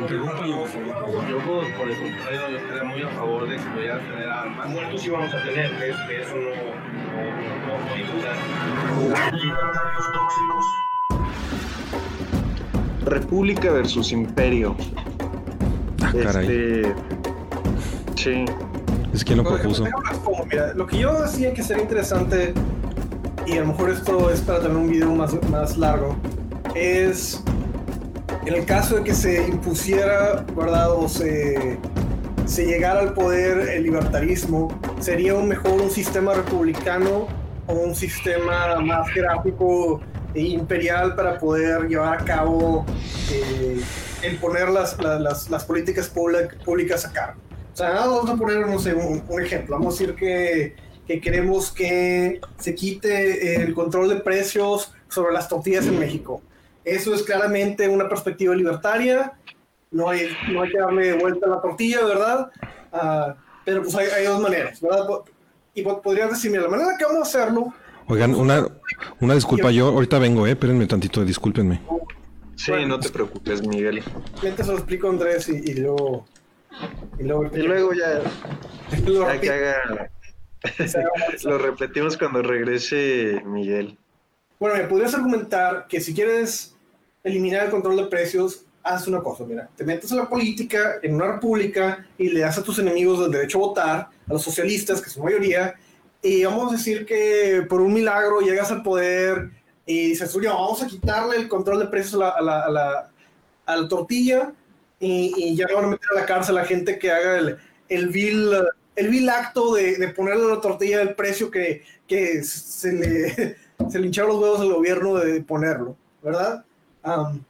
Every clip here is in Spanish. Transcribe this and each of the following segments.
Interrúmpalo, por favor. Yo, por, por el contrario, yo estaría muy a favor de que vayan a tener armas. Muertos sí vamos a tener, de, de eso no, no, no, no hay duda. República versus Imperio. Ah, caray. Este. Sí. Es quien lo propuso. mira, lo que yo decía que sería interesante, y a lo mejor esto es para tener un video más, más largo, es en el caso de que se impusiera, ¿verdad? O se, se llegara al poder el libertarismo, sería un mejor un sistema republicano o un sistema más gráfico e imperial para poder llevar a cabo eh, el poner las, la- las, las políticas públicas a cargo. O sea, vamos a poner, no sé, un, un ejemplo. Vamos a decir que, que queremos que se quite el control de precios sobre las tortillas en México. Eso es claramente una perspectiva libertaria. No hay, no hay que darle vuelta a la tortilla, ¿verdad? Ah, pero pues hay, hay dos maneras, ¿verdad? Y po- podrías decir, mira, la manera que vamos a hacerlo Oigan, una, una disculpa, yo ahorita vengo, eh, espérenme tantito, discúlpenme. Sí, no te preocupes, Miguel. Mientras lo explico a Andrés y, y luego. Y luego, Y luego ya, lo ya que haga. Lo repetimos cuando regrese Miguel. Bueno, me podrías argumentar que si quieres eliminar el control de precios, haz una cosa, mira, te metes a la política en una república y le das a tus enemigos el derecho a votar, a los socialistas, que son mayoría, y vamos a decir que por un milagro llegas al poder y dices, oye, vamos a quitarle el control de precios a la, a la, a la- a la tortilla y, y ya van a meter a la cárcel a la gente que haga el, el vil... El vil acto de, ponerle a la tortilla el precio que, se le, se los huevos al gobierno de ponerlo, ¿verdad? Am,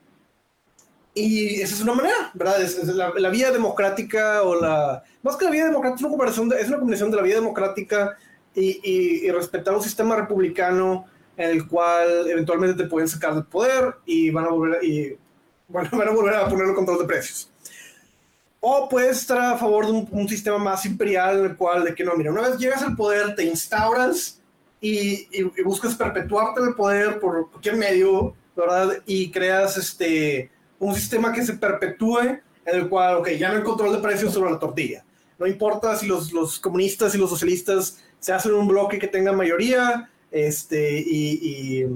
y esa es una manera, ¿verdad? Es, la, vía democrática o la... Más que la vía democrática, es una combinación de, es una combinación de la vía democrática y, respetar un sistema republicano en el cual eventualmente te pueden sacar del poder y van a volver y, van a, volver a poner el control de precios. O puedes estar a favor de un, sistema más imperial en el cual, de que no, mira, una vez llegas al poder, te instauras y, y- y buscas perpetuarte el poder por cualquier medio, ¿verdad? Y creas este, un sistema que se perpetúe en el cual, ok, ya no hay control de precios sobre la tortilla. No importa si los, los comunistas y los socialistas se hacen un bloque que tenga mayoría este, y,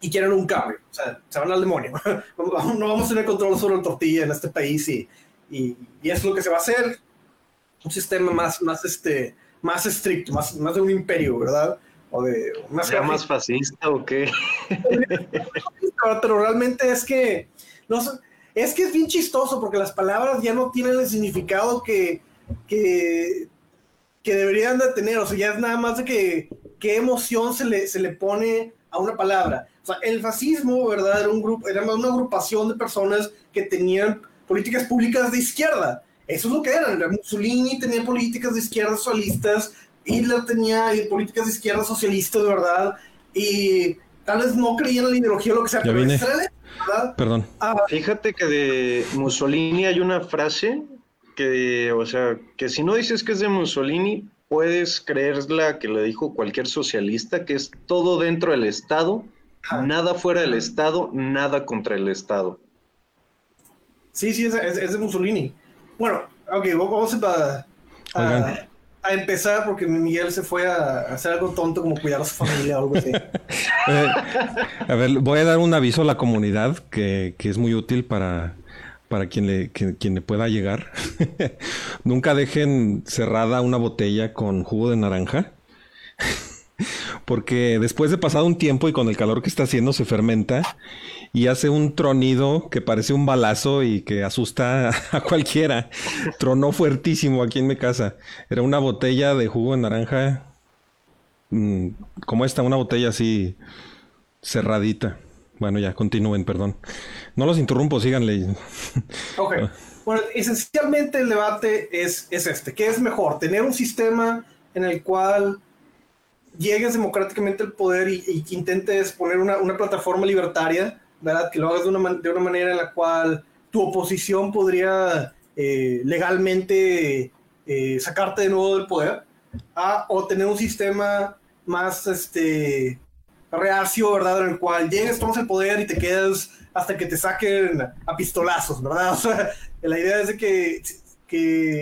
y quieren un cambio. O sea, se van al demonio. no vamos a tener control sobre la tortilla en este país y, y, y es lo que se va a hacer. Un sistema más, más, este, más estricto, más, más de un imperio, ¿verdad? O de ¿Sea más fascista o qué? pero realmente es que no es que es bien chistoso porque las palabras ya no tienen el significado que, que, que deberían de tener. O sea, ya es nada más de que qué emoción se le, se le pone a una palabra. O sea, el fascismo, ¿verdad? Era, un grupo, era una agrupación de personas que tenían políticas públicas de izquierda. Eso es lo que eran. Mussolini tenía políticas de izquierda socialistas, Hitler tenía políticas de izquierda socialistas, ¿verdad? Y tal vez no creían en la ideología o lo que sea, Ya pero. Perdón. Ah, Fíjate que de Mussolini hay una frase que, o sea, que si no dices que es de Mussolini, puedes creerla que le dijo cualquier socialista, que es todo dentro del Estado, nada fuera del Estado, nada contra el Estado. Sí, sí, es, es- es de Mussolini. Bueno, ok, vamos a, a, empezar porque Miguel se fue a hacer algo tonto como cuidar a su familia o algo así. Eh, a ver, voy a dar un aviso a la comunidad que, que es muy útil para, para quien, le, que- quien le pueda llegar. Nunca dejen cerrada una botella con jugo de naranja. Porque después de pasado un tiempo y con el calor que está haciendo se fermenta y hace un tronido que parece un balazo y que asusta a cualquiera. Tronó fuertísimo aquí en mi casa. Era una botella de jugo de naranja mm, como esta, una botella así cerradita. Bueno, ya, continúen, perdón. No los interrumpo, síganle. Ok. Bueno, esencialmente el debate es, es este. ¿Qué es mejor? ¿Tener un sistema en el cual llegues democráticamente al poder y, y que intentes poner una, una, plataforma libertaria, ¿verdad? Que lo hagas de una, de una manera en la cual tu oposición podría eh, legalmente eh, sacarte de nuevo del poder, o tener un sistema más este, reacio, ¿verdad? En el cual llegues, tomas el poder y te quedas hasta que te saquen a pistolazos, ¿verdad? O sea, la idea es de que,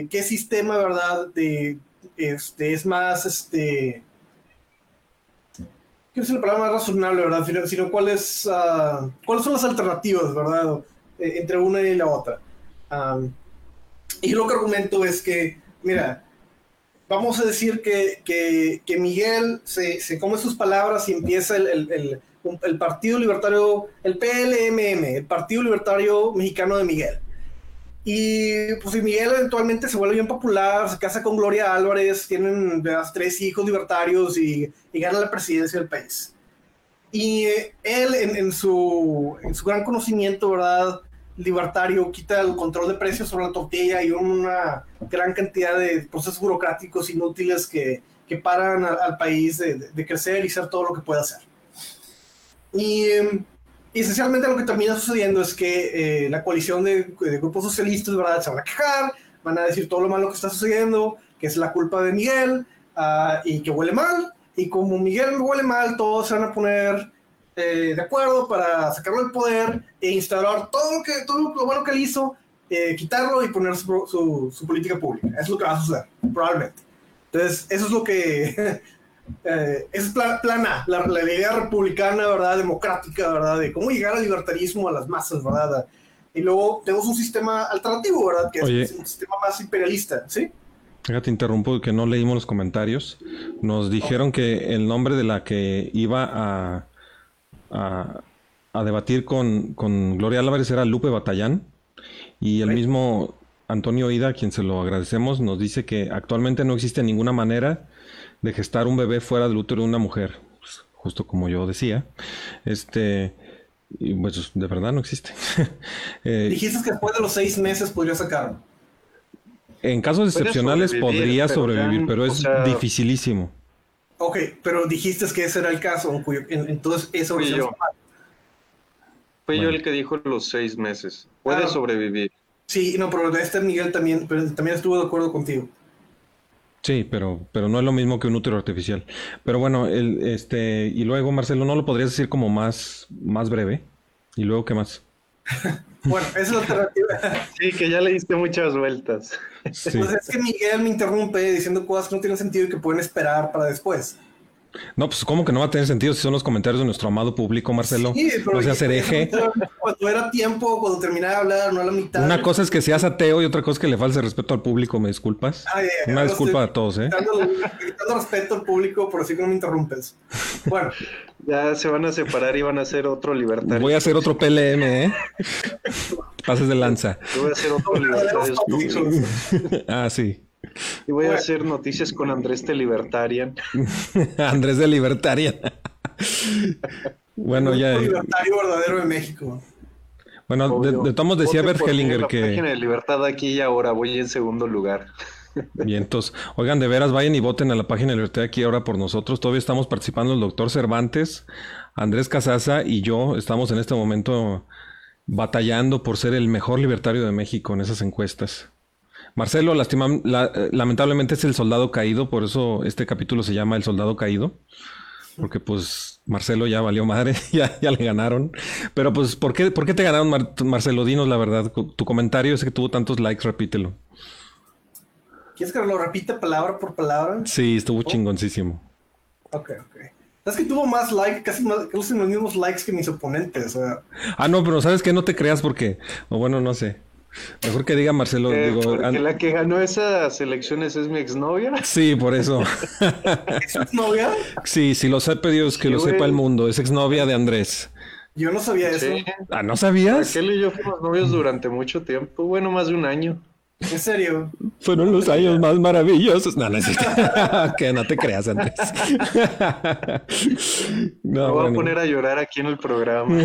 que sistema, ¿verdad? De, este, es más, este, ¿qué es la palabra más razonable, verdad? Sino, sino cuáles, cuáles son las alternativas, ¿verdad? Eh, entre una y la otra. Y lo que argumento es que, mira, vamos a decir que, que, que Miguel se, se, come sus palabras y empieza el, el, el, Partido Libertario, el PLMM, el Partido Libertario Mexicano de Miguel. Y pues si Miguel eventualmente se vuelve bien popular, se casa con Gloria Álvarez, tienen ¿verdad? tres hijos libertarios y, y, gana la presidencia del país. Y eh, él en, en, su, en su gran conocimiento, ¿verdad? libertario quita el control de precios sobre la tortilla y una gran cantidad de procesos burocráticos inútiles que, que paran al, al país de, de, crecer y hacer todo lo que puede hacer. Y, y esencialmente lo que termina sucediendo es que eh, la coalición de, de, grupos socialistas ¿verdad? se van a quejar, van a decir todo lo malo que está sucediendo, que es la culpa de Miguel uh, y que huele mal. Y como Miguel huele mal, todos se van a poner eh, de acuerdo para sacarlo del poder e instalar todo lo, que, todo lo bueno que él hizo, eh, quitarlo y poner su, su, su, política pública. Eso es lo que va a suceder, probablemente. Entonces, eso es lo que... eh, es plan, plan A, la, la, idea republicana, ¿verdad? Democrática, ¿verdad? De cómo llegar al libertarismo a las masas, ¿verdad? Y luego tenemos un sistema alternativo, ¿verdad? Que Oye. es un sistema más imperialista, ¿sí? Ya te interrumpo que no leímos los comentarios. Nos dijeron que el nombre de la que iba a a, a debatir con, con, Gloria Álvarez era Lupe Batallán y el mismo Antonio Ida, a quien se lo agradecemos, nos dice que actualmente no existe ninguna manera de gestar un bebé fuera del útero de una mujer, pues, justo como yo decía. Este, y pues de verdad no existe. eh, Dijiste que después de los seis meses podría sacarlo. En casos excepcionales sobrevivir, podría pero sobrevivir, pero es o sea, dificilísimo. Ok, pero dijiste que ese era el caso, cuyo, entonces eso fui yo. Fui bueno. yo el que dijo los seis meses. Puede sobrevivir. Sí, no, pero este Miguel también, pero también estuvo de acuerdo contigo. Sí, pero, pero no es lo mismo que un útero artificial. Pero bueno, el, este, y luego, Marcelo, ¿no lo podrías decir como más, más breve? ¿Y luego qué más? bueno, esa es la alternativa. Sí, que ya le diste muchas vueltas. Sí. Pues es que Miguel me interrumpe diciendo cosas que no tienen sentido y que pueden esperar para después. No, pues ¿cómo que no va a tener sentido si son los comentarios de nuestro amado público, Marcelo? Sí, pero no seas hereje. Cuando era tiempo, cuando terminaba de hablar, no a la mitad. Una cosa es que seas ateo y otra cosa es que le falte respeto al público, ¿me disculpas? Ah, yeah, Una disculpa a todos, ¿eh? Dando, respeto al público, por así que no me interrumpes. Bueno. Ya se van a separar y van a hacer otro libertario. Voy a hacer otro PLM, ¿eh? Pases de lanza. Yo voy a hacer otro libertario. ah, sí. Y voy a hacer noticias con Andrés de Libertarian. Andrés de Libertarian. bueno, ya. El libertario verdadero de México. Bueno, de, de Tomos decía Bert Hellinger que. La página de libertad aquí y ahora voy en segundo lugar. Bien, entonces, oigan, de veras, vayan y voten a la página de Libertad aquí ahora por nosotros. Todavía estamos participando el doctor Cervantes, Andrés Casaza y yo. Estamos en este momento batallando por ser el mejor libertario de México en esas encuestas. Marcelo, lastima, la, lamentablemente es el soldado caído, por eso este capítulo se llama El soldado caído, porque pues Marcelo ya valió madre, ya, ya le ganaron. Pero pues, ¿por qué, ¿por qué te ganaron, Mar Marcelo? Dinos la verdad, tu comentario ese que tuvo tantos likes, repítelo. ¿Quieres que lo repita palabra por palabra? Sí, estuvo oh. chingoncísimo. Ok, ok. Es que tuvo más likes, casi, más, casi los mismos likes que mis oponentes. O sea. Ah, no, pero sabes que no te creas porque, o bueno, no sé. Mejor que diga Marcelo. Eh, digo, porque la que ganó esas elecciones es mi exnovia. Sí, por eso. ¿Es exnovia? Sí, si lo sepa Dios, que sí, lo sepa el mundo. Es exnovia de Andrés. Yo no sabía eso. Ah, ¿no sabías? Raquel y yo fuimos novios durante mucho tiempo. Bueno, más de un año. ¿En serio? Fueron los años más maravillosos. No, no es que no te creas, Andrés. no, Me voy bueno. a poner a llorar aquí en el programa.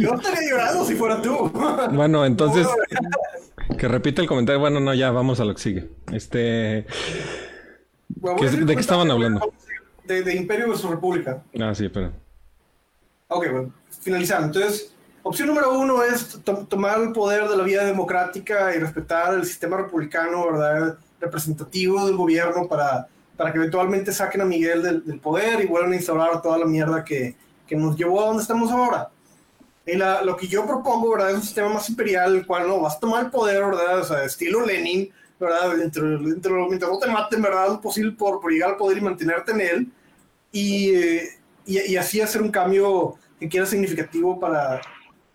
Yo estaría llorando si fuera tú. bueno, entonces, que repita el comentario. Bueno, no, ya vamos a lo que sigue. Este. Bueno, ¿qué, ¿De qué estaban hablando? de, de Imperio versus República. Ah, sí, pero. Ok, bueno, finalizando. Entonces, opción número uno es to- tomar el poder de la vida democrática y respetar el sistema republicano, ¿verdad? Representativo del gobierno para, para que eventualmente saquen a Miguel del, del poder y vuelvan a instaurar toda la mierda que, que nos llevó a donde estamos ahora. Y la- lo que yo propongo, ¿verdad? Es un sistema más imperial, el cual no vas a tomar el poder, ¿verdad? O sea, estilo Lenin, ¿verdad? Entre, entre, mientras no te maten, ¿verdad? Lo posible por, por llegar al poder y mantenerte en él. Y, eh, y, y así hacer un cambio que quiera significativo para,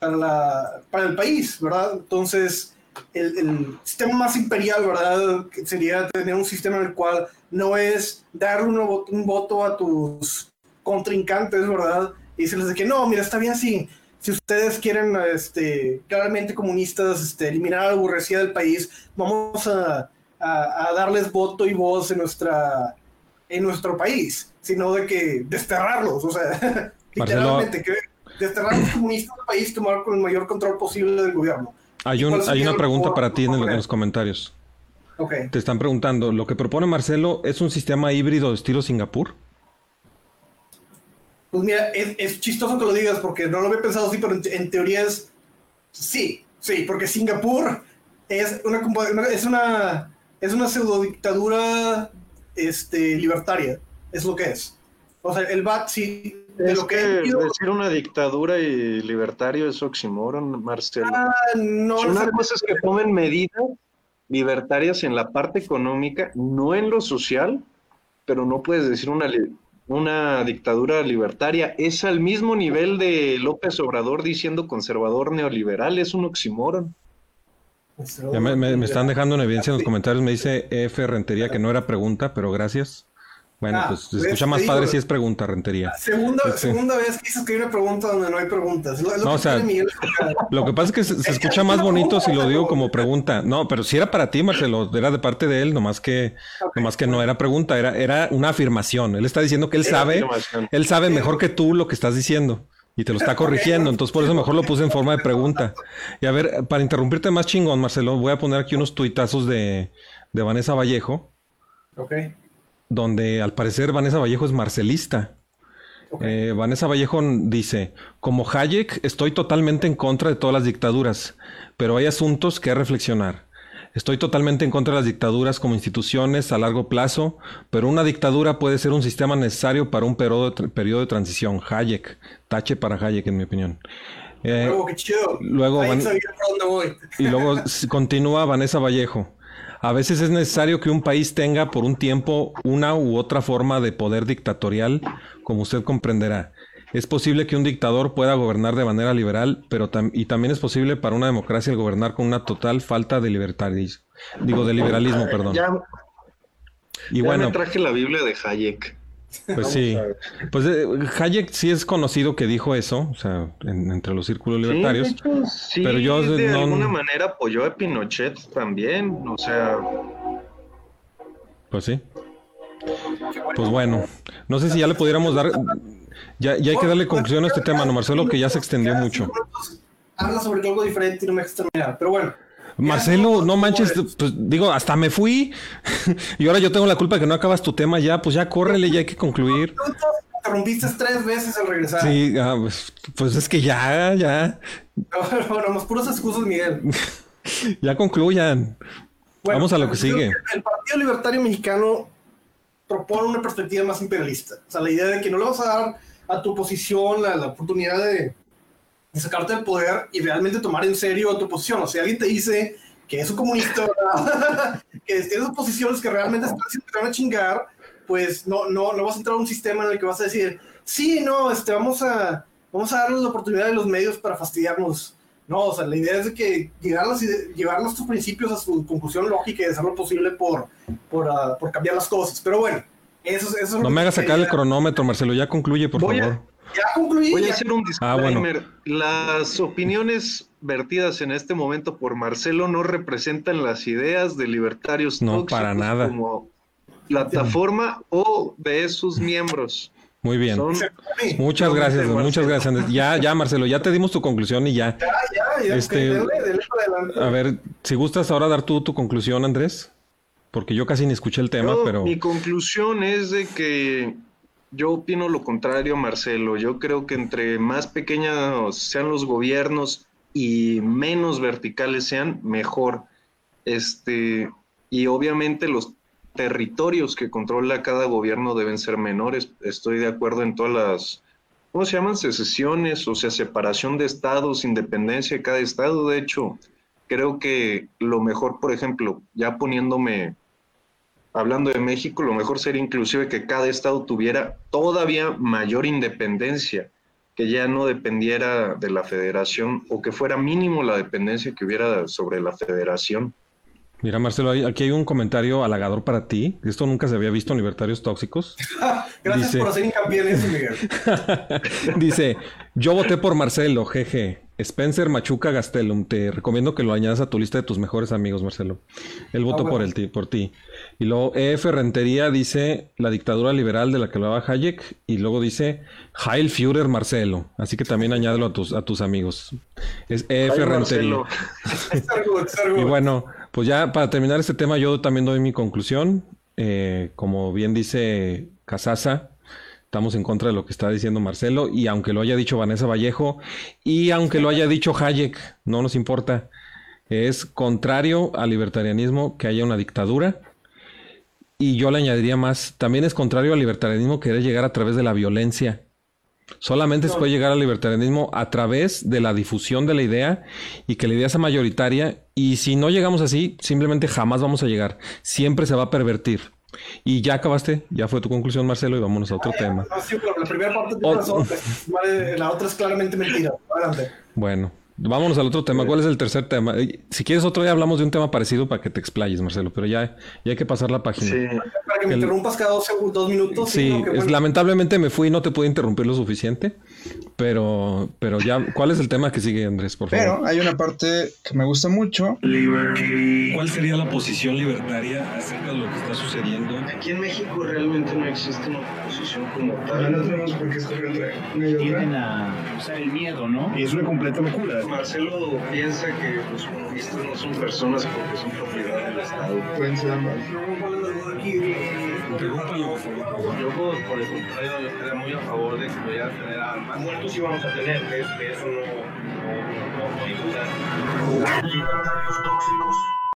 para, la, para el país, ¿verdad? Entonces, el, el sistema más imperial, ¿verdad? Sería tener un sistema en el cual no es dar un, un voto a tus contrincantes, ¿verdad? Y decirles de que no, mira, está bien si, si ustedes quieren, este, claramente comunistas, este, eliminar la burguesía del país, vamos a, a- a darles voto y voz en nuestra en nuestro país, sino de que desterrarlos, o sea, literalmente, que desterrar a los comunistas del país, tomar con el mayor control posible del gobierno. Hay, un, ¿Cuál hay una pregunta para ti en, el- en mejor los comentarios. Ok. Te están preguntando, ¿lo que propone Marcelo es un sistema híbrido de estilo Singapur? Pues mira, es, es chistoso que lo digas porque no lo había pensado así, pero en, en teoría es sí, sí, porque Singapur es una es una es una pseudo dictadura este libertaria, es lo que es. O sea, el BAT sí de Es lo que, que he leído, decir una dictadura y libertario es oxímoron, Marcelo. ah, no Una no- cosa es que tomen medidas libertarias en la parte económica, no en lo social, pero no puedes decir una, una dictadura libertaria. Es al mismo nivel de López Obrador diciendo conservador neoliberal, es un oxímoron. Ya me, me- me están dejando en evidencia en los comentarios, me dice F Rentería que no era pregunta, pero gracias. Bueno, Ah, pues se pues, escucha más digo, padre si es pregunta, Rentería. Segunda, Este- segunda vez que dices que hay una pregunta donde no hay preguntas. Lo- No, que o sea, Miguel. Lo que pasa es que se, escucha es más bonito si lo digo como pregunta. No, pero si era para ti, Marcelo, era de parte de él, nomás que, nomás que no era pregunta, era, era una afirmación. Él está diciendo que él sabe, él sabe mejor que tú lo que estás diciendo y te lo está corrigiendo. Entonces, por eso mejor lo puse en forma de pregunta. Y a ver, para interrumpirte más chingón, Marcelo, voy a poner aquí unos tuitazos de, de Vanessa Vallejo, Ok. Donde al parecer Vanessa Vallejo es marcelista. ok. Eh, Vanessa Vallejo dice, como Hayek estoy totalmente en contra de todas las dictaduras, pero hay asuntos que reflexionar. Estoy totalmente en contra de las dictaduras como instituciones a largo plazo, pero una dictadura puede ser un sistema necesario para un periodo de, tra- periodo de transición. Hayek, tache para Hayek en mi opinión. Eh, Luego, qué chido. luego van- y luego continúa Vanessa Vallejo. A veces es necesario que un país tenga por un tiempo una u otra forma de poder dictatorial, como usted comprenderá. Es posible que un dictador pueda gobernar de manera liberal, pero tam- y también es posible para una democracia el gobernar con una total falta de libertarismo. Digo, de liberalismo, perdón. Ya, Y ya bueno, me traje la Biblia de Hayek. Pues sí. Pues eh, Hayek sí es conocido que dijo eso, o sea, en- entre los círculos Sí, de libertarios. hecho, sí, pero yo de no- alguna manera apoyó a Pinochet también, o sea, Pues sí. Pues bueno, no sé si ya le pudiéramos dar, ya, ya hay que darle conclusión a este tema, no Marcelo, que ya se extendió mucho. Habla sobre algo diferente y no me terminar. Pero bueno. Marcelo, no manches, pues digo, hasta me fui y ahora yo tengo la culpa de que no acabas tu tema ya, pues ya córrele, ya hay que concluir. Interrumpiste tres veces al regresar. Sí, ah, pues, pues es que ya, ya, Bueno, más puras excusas, Miguel. ya concluyan. Bueno, Vamos a lo que sigue. El Partido Libertario Mexicano propone una perspectiva más imperialista. O sea, la idea de que no le vas a dar a tu oposición la, la oportunidad de, de sacarte del poder y realmente tomar en serio a tu posición. O sea, alguien te dice que es un comunista, que tienes posiciones que realmente están que te van a chingar, pues no, no, no vas a entrar a un sistema en el que vas a decir, sí, no, este, vamos a, vamos a darles la oportunidad de los medios para fastidiarnos. No, o sea, la idea es de que llevar, las llevar nuestros principios a su conclusión lógica y hacer lo posible por, por, ah, por cambiar las cosas. Pero bueno, eso, es- eso es No me hagas sacar el cronómetro, Marcelo, ya concluye, por Voy a- favor. Ya concluí. Voy a hacer un Ah, bueno. disclaimer. Las opiniones vertidas en este momento por Marcelo no representan las ideas de libertarios No, tóxicos para nada. como plataforma o de sus miembros. Muy bien. Son Muchas gracias, muchas gracias. Andrés. Ya, ya, Marcelo, ya te dimos tu conclusión y ya. ya, ya, ya, Este- ok, dele, dele para adelante. A ver, si gustas ahora dar tú tu conclusión, Andrés, porque yo casi ni escuché el tema, Yo, pero Mi conclusión es de que yo opino lo contrario, Marcelo. Yo creo que entre más pequeños sean los gobiernos y menos verticales sean, mejor. Este, y obviamente los territorios que controla cada gobierno deben ser menores. Estoy de acuerdo en todas las, ¿cómo se llaman? Secesiones, o sea, separación de estados, independencia de cada estado. De hecho, creo que lo mejor, por ejemplo, ya poniéndome, hablando de México, lo mejor sería inclusive que cada estado tuviera todavía mayor independencia, que ya no dependiera de la federación o que fuera mínimo la dependencia que hubiera sobre la federación. Mira, Marcelo, aquí hay un comentario halagador para ti. Esto nunca se había visto en Libertarios Tóxicos. Gracias por hacer hincapié en eso, Miguel. Dice, yo voté por Marcelo, jeje. Spencer Machuca Gastelum, te recomiendo que lo añadas a tu lista de tus mejores amigos, Marcelo. Él votó ah, por, el, por ti. Y luego EF Rentería dice la dictadura liberal de la que hablaba Hayek. Y luego dice Heil Führer Marcelo. Así que también añádelo a tus, a tus amigos. Es EF Rentería. y bueno, pues ya para terminar este tema, yo también doy mi conclusión. Eh, como bien dice Casasa, Estamos en contra de lo que está diciendo Marcelo y aunque lo haya dicho Vanessa Vallejo y aunque lo haya dicho Hayek, no nos importa. Es contrario al libertarianismo que haya una dictadura. Y yo le añadiría más, también es contrario al libertarianismo querer llegar a través de la violencia. Solamente se puede llegar al libertarianismo a través de la difusión de la idea y que la idea sea mayoritaria. Y si no llegamos así, simplemente jamás vamos a llegar. Siempre se va a pervertir. Y ya acabaste, ya fue tu conclusión, Marcelo, y vámonos a otro ah, tema. No, sí, pero la primera parte razón, la otra es claramente mentira. Adelante. Bueno, vámonos al otro tema. ¿Cuál es el tercer tema? Si quieres otro día hablamos de un tema parecido para que te explayes, Marcelo, pero ya, ya hay que pasar la página. Sí. Para que me interrumpas cada dos, dos minutos. Sí, lamentablemente me fui y no te pude interrumpir lo suficiente, pero, pero ya, ¿cuál es el tema que sigue, Andrés, por favor? Pero hay una parte que me gusta mucho. ¿Cuál sería la posición libertaria acerca de lo que está sucediendo? Aquí en México realmente no existe una posición como tal. No tenemos por qué estar Tienden a usar el miedo, ¿no? Y es una completa locura. Marcelo piensa que los comunistas no son personas porque son propiedad del Estado. Pueden ser ambas. Yo, por el contrario, yo estaría muy a favor de que pudieran tener armas. Muertos sí vamos a tener, que, eso no, no, no, no hay duda. Libertarios tóxicos.